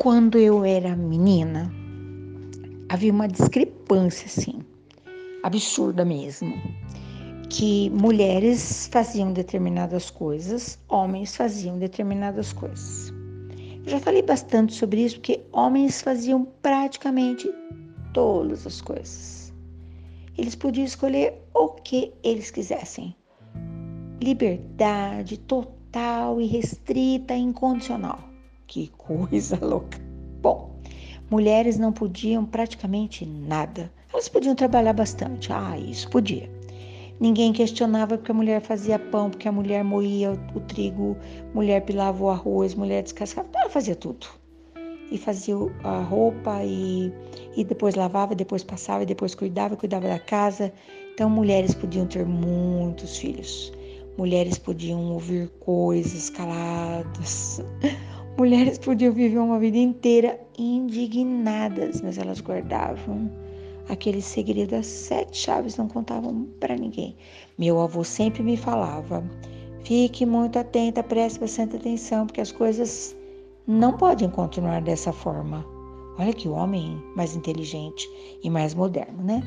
quando eu era menina, havia uma discrepância assim, absurda mesmo, que mulheres faziam determinadas coisas, homens faziam determinadas coisas. Eu já falei bastante sobre isso porque homens faziam praticamente todas as coisas. Eles podiam escolher o que eles quisessem. Liberdade total e restrita incondicional. Que coisa louca. Bom, mulheres não podiam praticamente nada. Elas podiam trabalhar bastante. Ah, isso podia. Ninguém questionava porque a mulher fazia pão, porque a mulher moía o, trigo, mulher pilava o arroz, mulher descascava. Ela fazia tudo. E fazia a roupa e, e depois lavava, depois passava, e depois cuidava, cuidava da casa. Então mulheres podiam ter muitos filhos. Mulheres podiam ouvir coisas caladas. Mulheres podiam viver uma vida inteira indignadas, mas elas guardavam aquele segredo, as sete chaves não contavam para ninguém. Meu avô sempre me falava: fique muito atenta, preste bastante atenção, porque as coisas não podem continuar dessa forma. Olha que homem mais inteligente e mais moderno, né?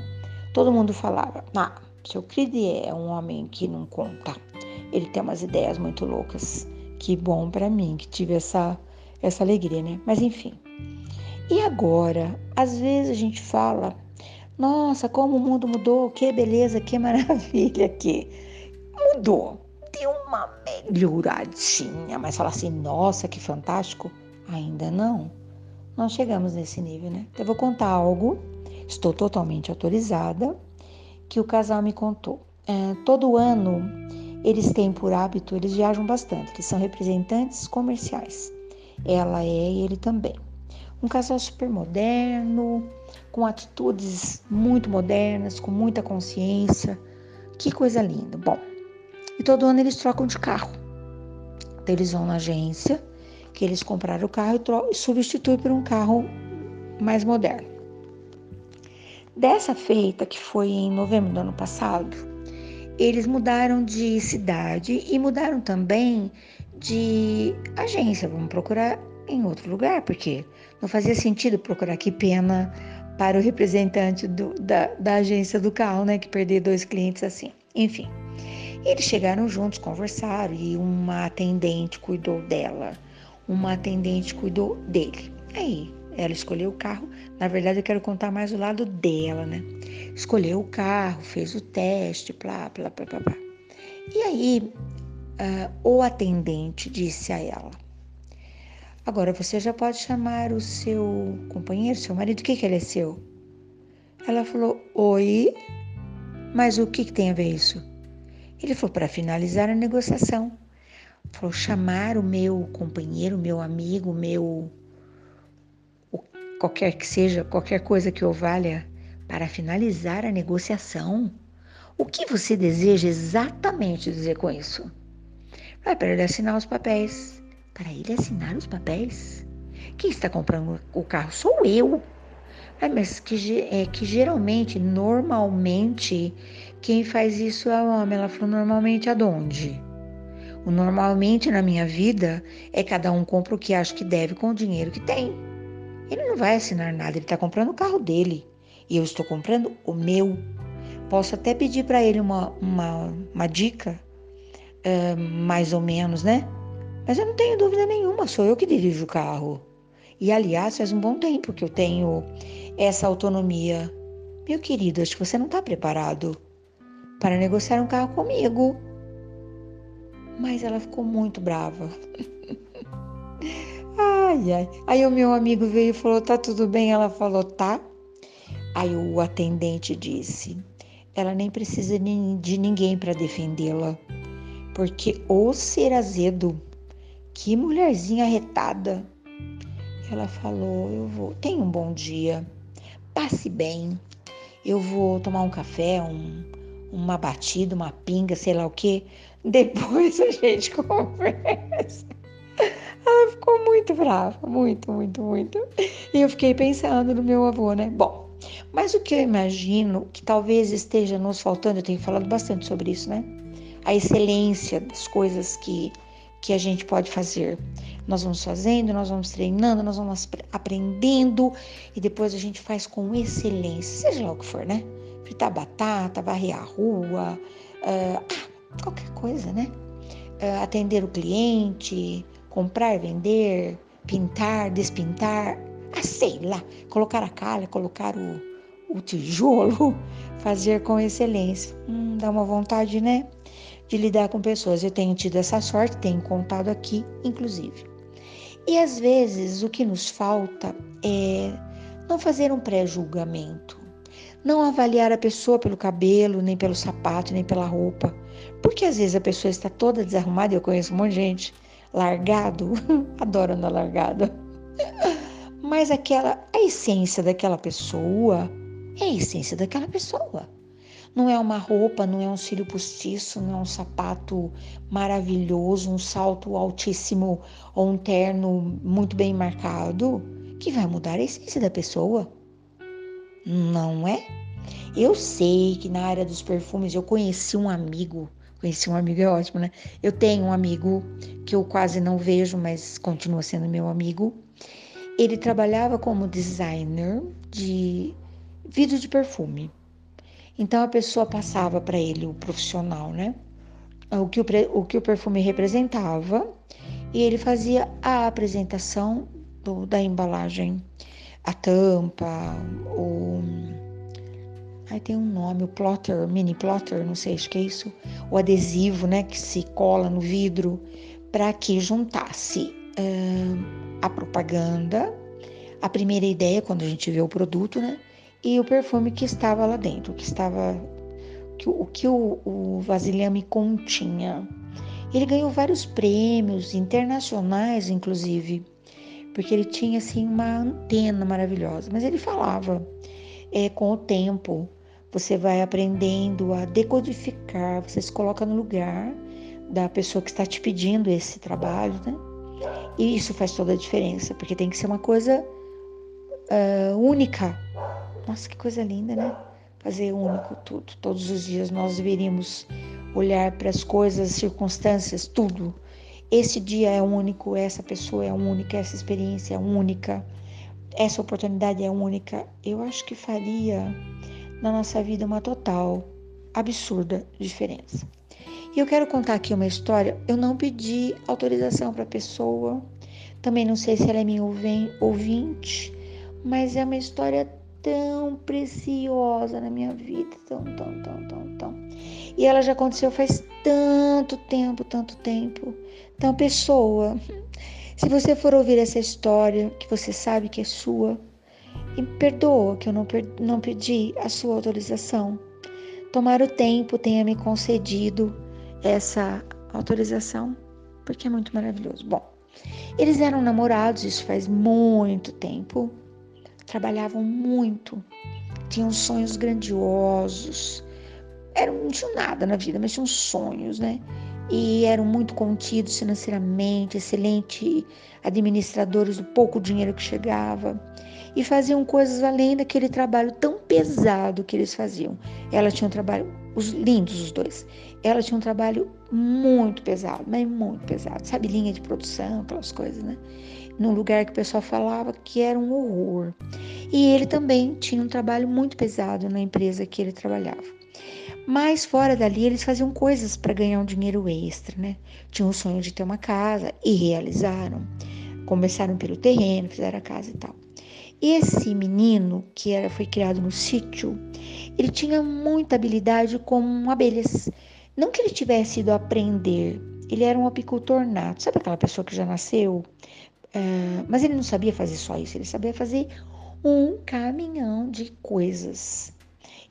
Todo mundo falava: ah, seu Creed é um homem que não conta. Ele tem umas ideias muito loucas. Que bom para mim que tive essa, essa alegria, né? Mas enfim. E agora, às vezes a gente fala, nossa, como o mundo mudou, que beleza, que maravilha que mudou. Deu uma melhoradinha, mas falar assim, nossa, que fantástico, ainda não. Não chegamos nesse nível, né? Eu vou contar algo, estou totalmente autorizada, que o casal me contou. É, todo ano eles têm por hábito, eles viajam bastante, eles são representantes comerciais. Ela é e ele também. Um casal super moderno, com atitudes muito modernas, com muita consciência. Que coisa linda. Bom, e todo ano eles trocam de carro. Então eles vão na agência, que eles compraram o carro e substituem por um carro mais moderno. Dessa feita, que foi em novembro do ano passado, eles mudaram de cidade e mudaram também de agência. Vamos procurar em outro lugar, porque não fazia sentido procurar que pena para o representante do, da, da agência do carro, né? Que perder dois clientes assim. Enfim, eles chegaram juntos, conversaram e uma atendente cuidou dela, uma atendente cuidou dele. Aí ela escolheu o carro. Na verdade, eu quero contar mais o lado dela, né? Escolheu o carro, fez o teste, blá, blá, blá, blá, blá. E aí, uh, o atendente disse a ela: Agora você já pode chamar o seu companheiro, seu marido, o que, que ele é seu? Ela falou: Oi, mas o que, que tem a ver isso? Ele falou: Para finalizar a negociação. Falou: chamar o meu companheiro, meu amigo, meu qualquer que seja, qualquer coisa que o valha, para finalizar a negociação. O que você deseja exatamente dizer com isso? Vai para ele assinar os papéis. Para ele assinar os papéis? Quem está comprando o carro sou eu. É, mas que, é, que geralmente, normalmente, quem faz isso é o homem. Ela falou, normalmente aonde? O normalmente na minha vida é cada um compra o que acha que deve com o dinheiro que tem. Ele não vai assinar nada, ele está comprando o carro dele. E eu estou comprando o meu. Posso até pedir para ele uma, uma, uma dica, uh, mais ou menos, né? Mas eu não tenho dúvida nenhuma, sou eu que dirijo o carro. E aliás, faz um bom tempo que eu tenho essa autonomia. Meu querido, acho que você não está preparado para negociar um carro comigo. Mas ela ficou muito brava. Ai, ai. Aí o meu amigo veio e falou: tá tudo bem? Ela falou: tá. Aí o atendente disse: ela nem precisa de ninguém para defendê-la, porque o ser azedo, que mulherzinha retada. Ela falou: eu vou, tenha um bom dia, passe bem, eu vou tomar um café, um, uma batida, uma pinga, sei lá o que. Depois a gente conversa. Ela ficou muito brava, muito, muito, muito. E eu fiquei pensando no meu avô, né? Bom, mas o que eu imagino que talvez esteja nos faltando, eu tenho falado bastante sobre isso, né? A excelência das coisas que, que a gente pode fazer. Nós vamos fazendo, nós vamos treinando, nós vamos aprendendo e depois a gente faz com excelência, seja lá o que for, né? Fritar batata, varrer a rua, uh, qualquer coisa, né? Uh, atender o cliente, comprar, vender, pintar, despintar, ah, sei lá, colocar a calha, colocar o, o tijolo, fazer com excelência. Hum, dá uma vontade, né? De lidar com pessoas. Eu tenho tido essa sorte, tenho contado aqui, inclusive. E às vezes o que nos falta é não fazer um pré-julgamento, não avaliar a pessoa pelo cabelo, nem pelo sapato, nem pela roupa. Porque às vezes a pessoa está toda desarrumada, eu conheço um monte de gente largado, adoro andar largada. Mas aquela, a essência daquela pessoa é a essência daquela pessoa. Não é uma roupa, não é um cílio postiço, não é um sapato maravilhoso, um salto altíssimo ou um terno muito bem marcado que vai mudar a essência da pessoa. Não é? Eu sei que na área dos perfumes eu conheci um amigo, conheci um amigo é ótimo, né? Eu tenho um amigo que eu quase não vejo, mas continua sendo meu amigo. Ele trabalhava como designer de vidro de perfume. Então a pessoa passava para ele o profissional, né? O que o, o que o perfume representava e ele fazia a apresentação do, da embalagem, a tampa, o Aí tem um nome, o plotter, mini plotter, não sei, acho que é isso, o adesivo, né, que se cola no vidro para que juntasse uh, a propaganda, a primeira ideia quando a gente vê o produto, né, e o perfume que estava lá dentro, que estava que, o que o, o vasilhame continha. Ele ganhou vários prêmios internacionais, inclusive, porque ele tinha assim uma antena maravilhosa. Mas ele falava é, com o tempo você vai aprendendo a decodificar, você se coloca no lugar da pessoa que está te pedindo esse trabalho, né? E isso faz toda a diferença, porque tem que ser uma coisa uh, única. Nossa, que coisa linda, né? Fazer único tudo. Todos os dias nós deveríamos olhar para as coisas, circunstâncias, tudo. Esse dia é único, essa pessoa é única, essa experiência é única, essa oportunidade é única. Eu acho que faria na nossa vida uma total, absurda diferença. E eu quero contar aqui uma história. Eu não pedi autorização para a pessoa, também não sei se ela é minha ouvinte, mas é uma história tão preciosa na minha vida, tão, tão, tão, tão, tão. E ela já aconteceu faz tanto tempo, tanto tempo. Então, pessoa, se você for ouvir essa história, que você sabe que é sua, e perdoa que eu não, não pedi a sua autorização. Tomar o tempo tenha me concedido essa autorização, porque é muito maravilhoso. Bom, eles eram namorados, isso faz muito tempo, trabalhavam muito, tinham sonhos grandiosos, eram, não tinham nada na vida, mas tinham sonhos, né? E eram muito contidos financeiramente, excelentes administradores do pouco dinheiro que chegava e faziam coisas além daquele trabalho tão pesado que eles faziam. Ela tinha um trabalho, os lindos os dois. Ela tinha um trabalho muito pesado, mas muito pesado, sabe, linha de produção, aquelas coisas, né? Num lugar que o pessoal falava que era um horror. E ele também tinha um trabalho muito pesado na empresa que ele trabalhava. Mas fora dali eles faziam coisas para ganhar um dinheiro extra, né? Tinham o sonho de ter uma casa e realizaram. Começaram pelo terreno, fizeram a casa e tal. Esse menino, que era, foi criado no sítio, ele tinha muita habilidade com abelhas. Não que ele tivesse ido aprender, ele era um apicultor nato. Sabe aquela pessoa que já nasceu? Uh, mas ele não sabia fazer só isso, ele sabia fazer um caminhão de coisas.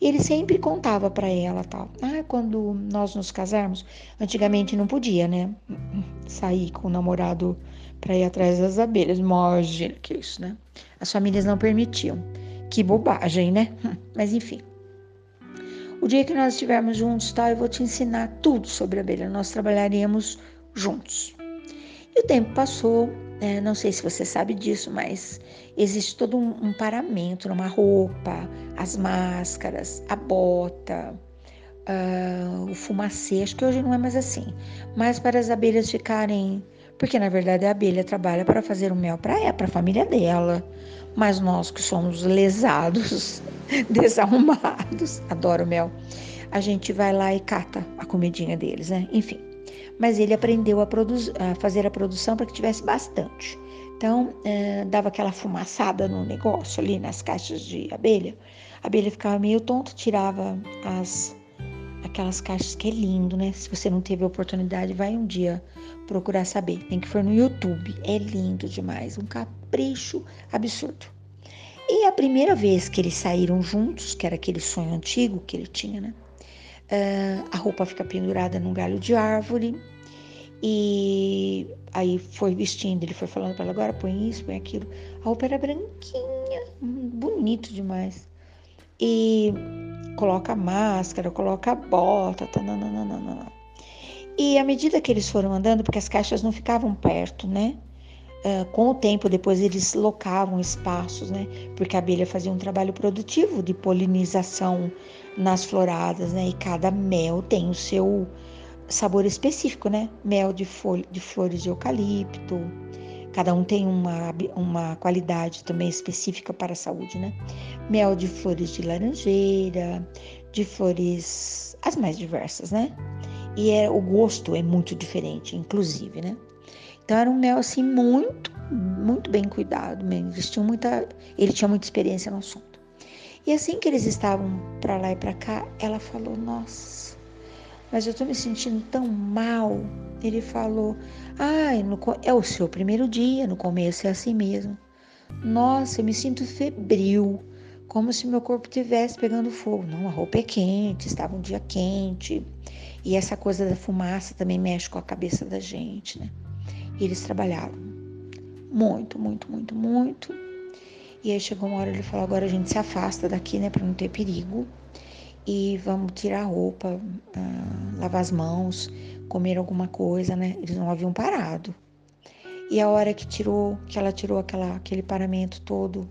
Ele sempre contava para ela tal. Ah, quando nós nos casarmos, antigamente não podia, né? Sair com o namorado para ir atrás das abelhas. Imagina que isso, né? As famílias não permitiam. Que bobagem, né? Mas enfim. O dia que nós estivermos juntos, tá, eu vou te ensinar tudo sobre abelha. Nós trabalharíamos juntos. E o tempo passou, né? não sei se você sabe disso, mas existe todo um, um paramento numa roupa, as máscaras, a bota, uh, o fumacê. Acho que hoje não é mais assim. Mas para as abelhas ficarem Porque na verdade a abelha trabalha para fazer o mel para ela, para a família dela. Mas nós que somos lesados, desarrumados, adoro mel, a gente vai lá e cata a comidinha deles, né? Enfim. Mas ele aprendeu a, a fazer a produção para que tivesse bastante. Então, eh, dava aquela fumaçada no negócio ali nas caixas de abelha. A abelha ficava meio tonta, tirava as aquelas caixas que é lindo, né? Se você não teve a oportunidade, vai um dia procurar saber. Tem que for no YouTube. É lindo demais, um capricho absurdo. E a primeira vez que eles saíram juntos, que era aquele sonho antigo que ele tinha, né? Uh, a roupa fica pendurada num galho de árvore. E aí foi vestindo, ele foi falando para ela, agora põe isso, põe aquilo. A roupa era branquinha, bonito demais. E coloca máscara, coloca bota, tá, nananana. E à medida que eles foram andando, porque as caixas não ficavam perto, né? Uh, com o tempo, depois eles locavam espaços, né? Porque a abelha fazia um trabalho produtivo de polinização nas floradas, né? E cada mel tem o seu sabor específico, né? Mel de, de flores de eucalipto, cada um tem uma, uma qualidade também específica para a saúde, né? Mel de flores de laranjeira, de flores as mais diversas, né? E é, o gosto é muito diferente, inclusive, né? Então era um mel assim muito, muito bem cuidado. Eles tinham muita, ele tinha muita experiência no assunto. E assim que eles estavam para lá e para cá, ela falou: Nossa, mas eu tô me sentindo tão mal. Ele falou: Ai, no, é o seu primeiro dia, no começo é assim mesmo. Nossa, eu me sinto febril, como se meu corpo estivesse pegando fogo. Não, a roupa é quente, estava um dia quente. E essa coisa da fumaça também mexe com a cabeça da gente, né? E eles trabalharam muito, muito, muito, muito. E aí chegou uma hora ele falou: agora a gente se afasta daqui, né, para não ter perigo. E vamos tirar a roupa, uh, lavar as mãos, comer alguma coisa, né? Eles não haviam parado. E a hora que tirou, que ela tirou aquela, aquele paramento todo,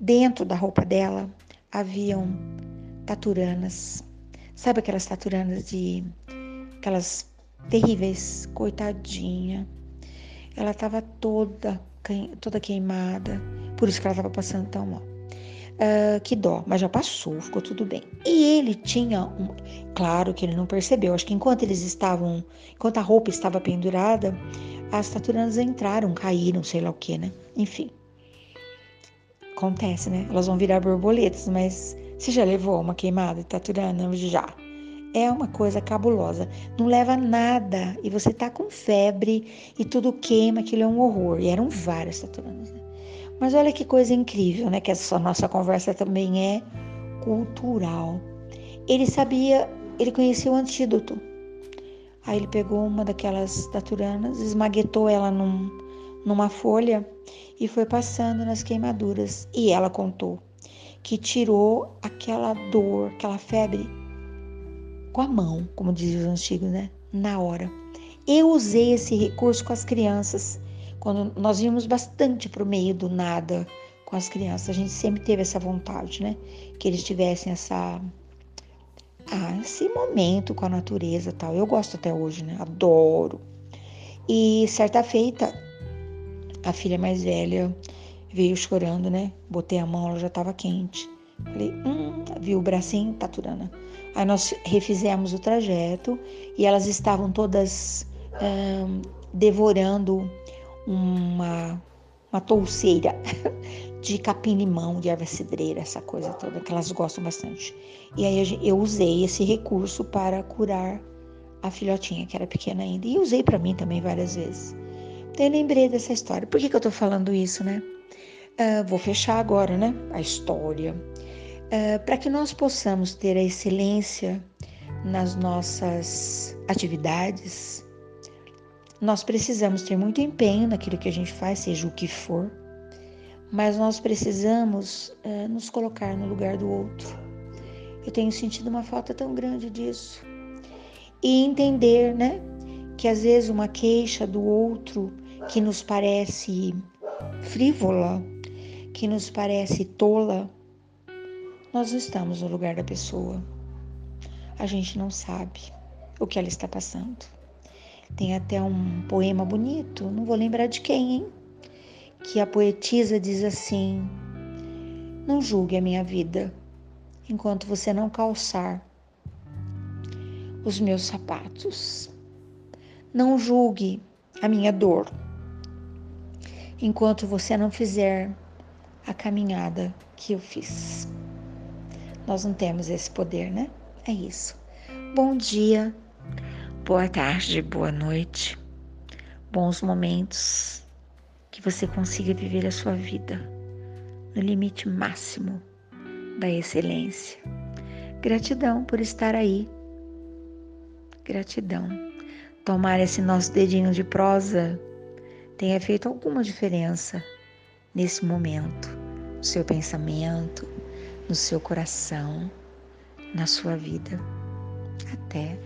dentro da roupa dela haviam taturanas. Sabe aquelas taturanas de aquelas terríveis, coitadinha. Ela estava toda toda queimada, por isso que ela estava passando tão mal. Uh, que dó, mas já passou, ficou tudo bem. E ele tinha um. Claro que ele não percebeu, acho que enquanto eles estavam. Enquanto a roupa estava pendurada, as taturanas entraram, caíram, sei lá o que, né? Enfim. Acontece, né? Elas vão virar borboletas, mas você já levou uma queimada de taturana? Já. É uma coisa cabulosa. Não leva nada. E você tá com febre e tudo queima, aquilo é um horror. E eram várias taturanas, né? Mas olha que coisa incrível, né? Que essa nossa conversa também é cultural. Ele sabia, ele conhecia o antídoto. Aí ele pegou uma daquelas taturanas, esmaguetou ela num, numa folha e foi passando nas queimaduras. E ela contou que tirou aquela dor, aquela febre com a mão, como diziam os antigos, né? Na hora. Eu usei esse recurso com as crianças quando nós íamos bastante para o meio do nada com as crianças, a gente sempre teve essa vontade, né? Que eles tivessem essa ah, esse momento com a natureza tal. Eu gosto até hoje, né? Adoro. E certa feita, a filha mais velha veio chorando, né? Botei a mão, ela já estava quente. Falei, hum, viu o bracinho, tá turana. Aí nós refizemos o trajeto e elas estavam todas hum, devorando uma, uma touceira de capim-limão, de erva cidreira, essa coisa toda, que elas gostam bastante. E aí eu usei esse recurso para curar a filhotinha, que era pequena ainda. E usei para mim também várias vezes. Então eu lembrei dessa história. Por que, que eu tô falando isso, né? Uh, vou fechar agora, né? A história. Uh, para que nós possamos ter a excelência nas nossas atividades, nós precisamos ter muito empenho naquilo que a gente faz, seja o que for, mas nós precisamos uh, nos colocar no lugar do outro. Eu tenho sentido uma falta tão grande disso. E entender, né, que às vezes uma queixa do outro que nos parece frívola, que nos parece tola, nós não estamos no lugar da pessoa. A gente não sabe o que ela está passando. Tem até um poema bonito, não vou lembrar de quem, hein? Que a poetisa diz assim: Não julgue a minha vida enquanto você não calçar os meus sapatos. Não julgue a minha dor enquanto você não fizer a caminhada que eu fiz. Nós não temos esse poder, né? É isso. Bom dia, boa tarde, boa noite, bons momentos, que você consiga viver a sua vida no limite máximo da excelência. Gratidão por estar aí. Gratidão. Tomar esse nosso dedinho de prosa tenha feito alguma diferença nesse momento, no seu pensamento, no seu coração, na sua vida. Até